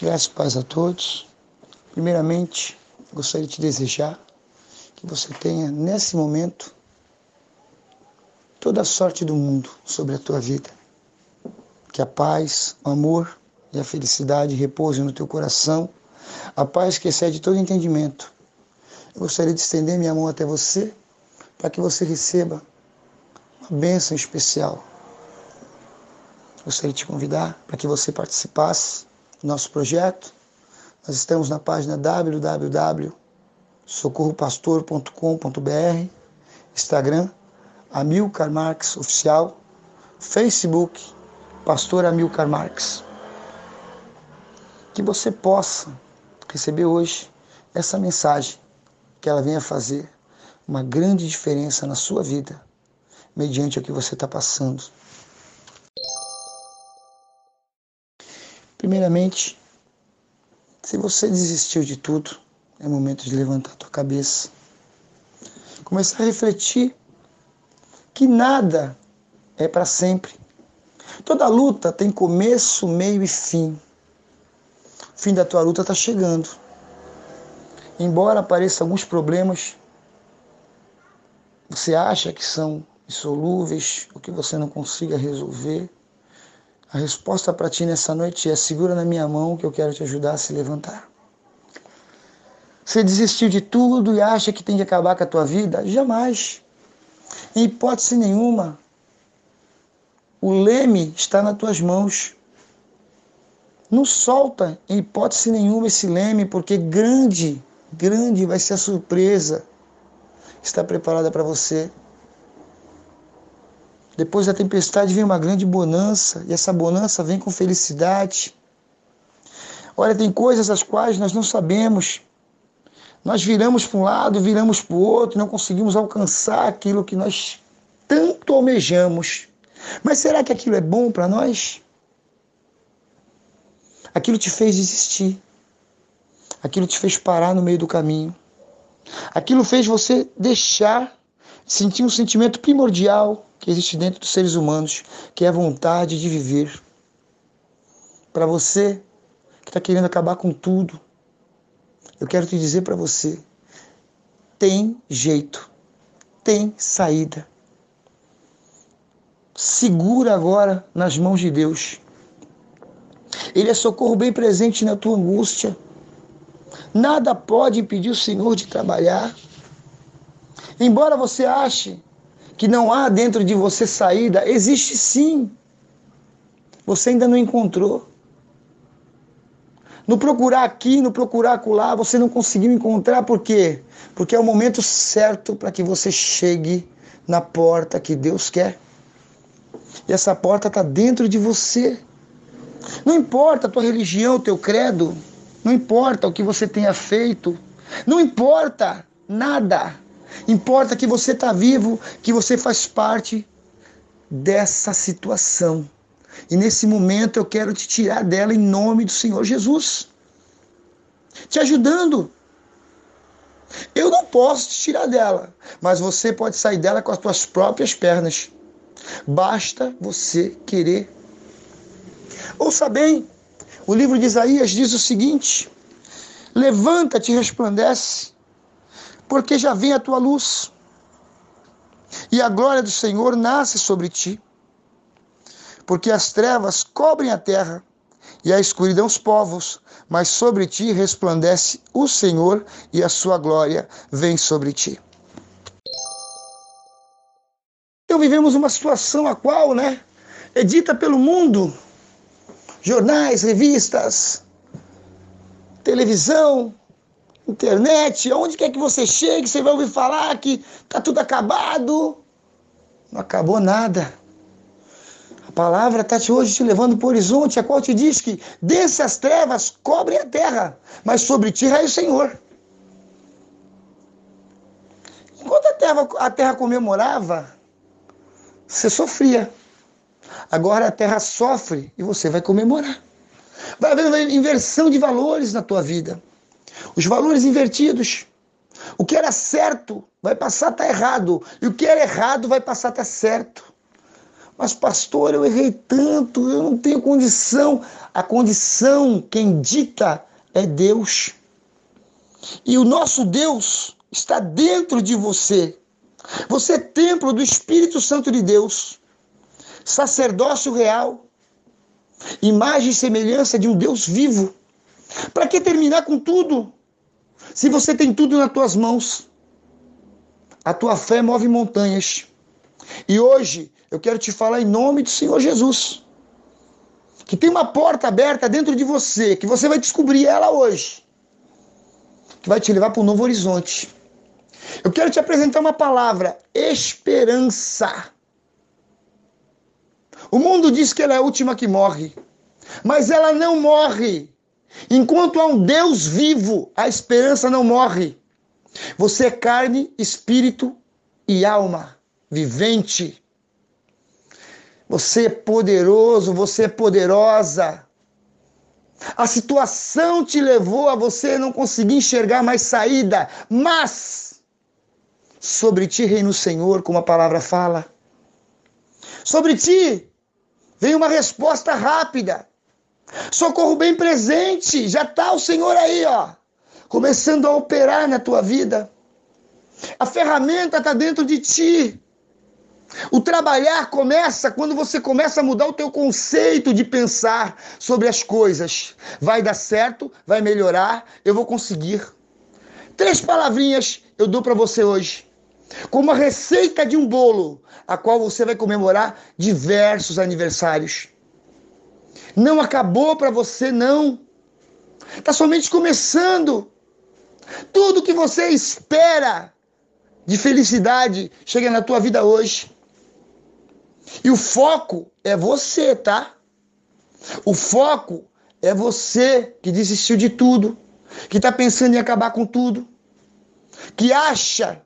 Graças e paz a todos. Primeiramente, gostaria de te desejar que você tenha nesse momento toda a sorte do mundo sobre a tua vida. Que a paz, o amor e a felicidade repousem no teu coração, a paz que excede todo entendimento. Eu gostaria de estender minha mão até você para que você receba uma bênção especial. Gostaria de te convidar para que você participasse nosso projeto. Nós estamos na página www.socorropastor.com.br, Instagram, Amilcar Marques Oficial, Facebook, Pastor Amilcar Marques. Que você possa receber hoje essa mensagem, que ela venha fazer uma grande diferença na sua vida, mediante o que você está passando. Primeiramente, se você desistiu de tudo, é momento de levantar a tua cabeça. Começar a refletir que nada é para sempre. Toda luta tem começo, meio e fim. O fim da tua luta está chegando. Embora apareçam alguns problemas, você acha que são insolúveis, ou que você não consiga resolver, a resposta para ti nessa noite é: segura na minha mão que eu quero te ajudar a se levantar. Você desistiu de tudo e acha que tem que acabar com a tua vida? Jamais. Em hipótese nenhuma. O leme está nas tuas mãos. Não solta em hipótese nenhuma esse leme, porque grande, grande vai ser a surpresa que está preparada para você. Depois da tempestade vem uma grande bonança, e essa bonança vem com felicidade. Olha, tem coisas as quais nós não sabemos. Nós viramos para um lado, viramos para o outro, não conseguimos alcançar aquilo que nós tanto almejamos. Mas será que aquilo é bom para nós? Aquilo te fez desistir. Aquilo te fez parar no meio do caminho. Aquilo fez você deixar, sentir um sentimento primordial que existe dentro dos seres humanos, que é a vontade de viver. Para você que está querendo acabar com tudo, eu quero te dizer para você: tem jeito, tem saída. Segura agora nas mãos de Deus. Ele é socorro bem presente na tua angústia. Nada pode impedir o Senhor de trabalhar. Embora você ache que não há dentro de você saída, existe sim. Você ainda não encontrou. No procurar aqui, no procurar acolá, você não conseguiu encontrar, por quê? Porque é o momento certo para que você chegue na porta que Deus quer. E essa porta está dentro de você. Não importa a tua religião, o teu credo, não importa o que você tenha feito, não importa nada. Importa que você está vivo, que você faz parte dessa situação. E nesse momento eu quero te tirar dela em nome do Senhor Jesus. Te ajudando. Eu não posso te tirar dela, mas você pode sair dela com as suas próprias pernas. Basta você querer. Ouça bem, o livro de Isaías diz o seguinte: Levanta-te e resplandece, porque já vem a tua luz, e a glória do Senhor nasce sobre ti. Porque as trevas cobrem a terra, e a escuridão os povos, mas sobre ti resplandece o Senhor, e a sua glória vem sobre ti. Então vivemos uma situação a qual, né, é dita pelo mundo, jornais, revistas, televisão, internet, aonde quer que você chegue, você vai ouvir falar que está tudo acabado. Não acabou nada. A palavra está hoje te levando para o horizonte, a qual te diz que dessas trevas cobrem a terra, mas sobre ti raio o Senhor. Enquanto a terra, a terra comemorava, você sofria. Agora a terra sofre e você vai comemorar. Vai haver uma inversão de valores na tua vida os valores invertidos. O que era certo vai passar a estar errado, e o que era errado vai passar a estar certo. Mas, pastor, eu errei tanto, eu não tenho condição. A condição, quem dita é Deus. E o nosso Deus está dentro de você. Você é templo do Espírito Santo de Deus, sacerdócio real, imagem e semelhança de um Deus vivo. Para que terminar com tudo? Se você tem tudo nas tuas mãos, a tua fé move montanhas. E hoje eu quero te falar em nome do Senhor Jesus. Que tem uma porta aberta dentro de você, que você vai descobrir ela hoje. Que vai te levar para um novo horizonte. Eu quero te apresentar uma palavra: esperança. O mundo diz que ela é a última que morre, mas ela não morre. Enquanto há um Deus vivo, a esperança não morre. Você é carne, espírito e alma vivente. Você é poderoso, você é poderosa. A situação te levou a você não conseguir enxergar mais saída, mas sobre ti reina o Senhor, como a palavra fala. Sobre ti vem uma resposta rápida. Socorro bem presente, já está o Senhor aí, ó, começando a operar na tua vida. A ferramenta está dentro de ti. O trabalhar começa quando você começa a mudar o teu conceito de pensar sobre as coisas. Vai dar certo, vai melhorar, eu vou conseguir. Três palavrinhas eu dou para você hoje. Como a receita de um bolo, a qual você vai comemorar diversos aniversários. Não acabou para você, não. Está somente começando. Tudo que você espera de felicidade chega na tua vida hoje. E o foco é você, tá? O foco é você que desistiu de tudo, que está pensando em acabar com tudo, que acha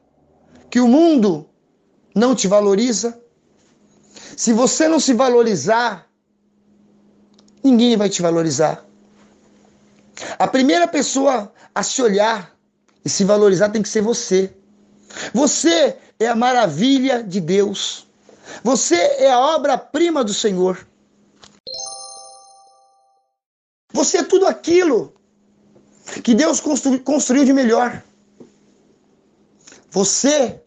que o mundo não te valoriza. Se você não se valorizar, ninguém vai te valorizar. A primeira pessoa a se olhar e se valorizar tem que ser você. Você é a maravilha de Deus. Você é a obra-prima do Senhor. Você é tudo aquilo que Deus construiu de melhor. Você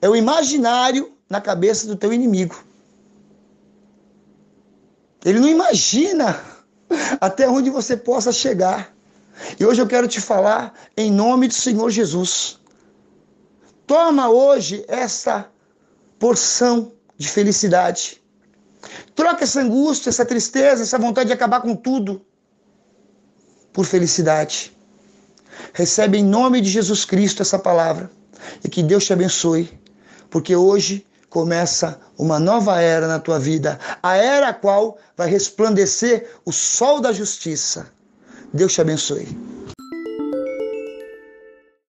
é o imaginário na cabeça do teu inimigo. Ele não imagina até onde você possa chegar. E hoje eu quero te falar em nome do Senhor Jesus. Toma hoje essa porção de felicidade. Troca essa angústia, essa tristeza, essa vontade de acabar com tudo por felicidade. Recebe em nome de Jesus Cristo essa palavra e que Deus te abençoe, porque hoje começa uma nova era na tua vida, a era a qual vai resplandecer o sol da justiça. Deus te abençoe.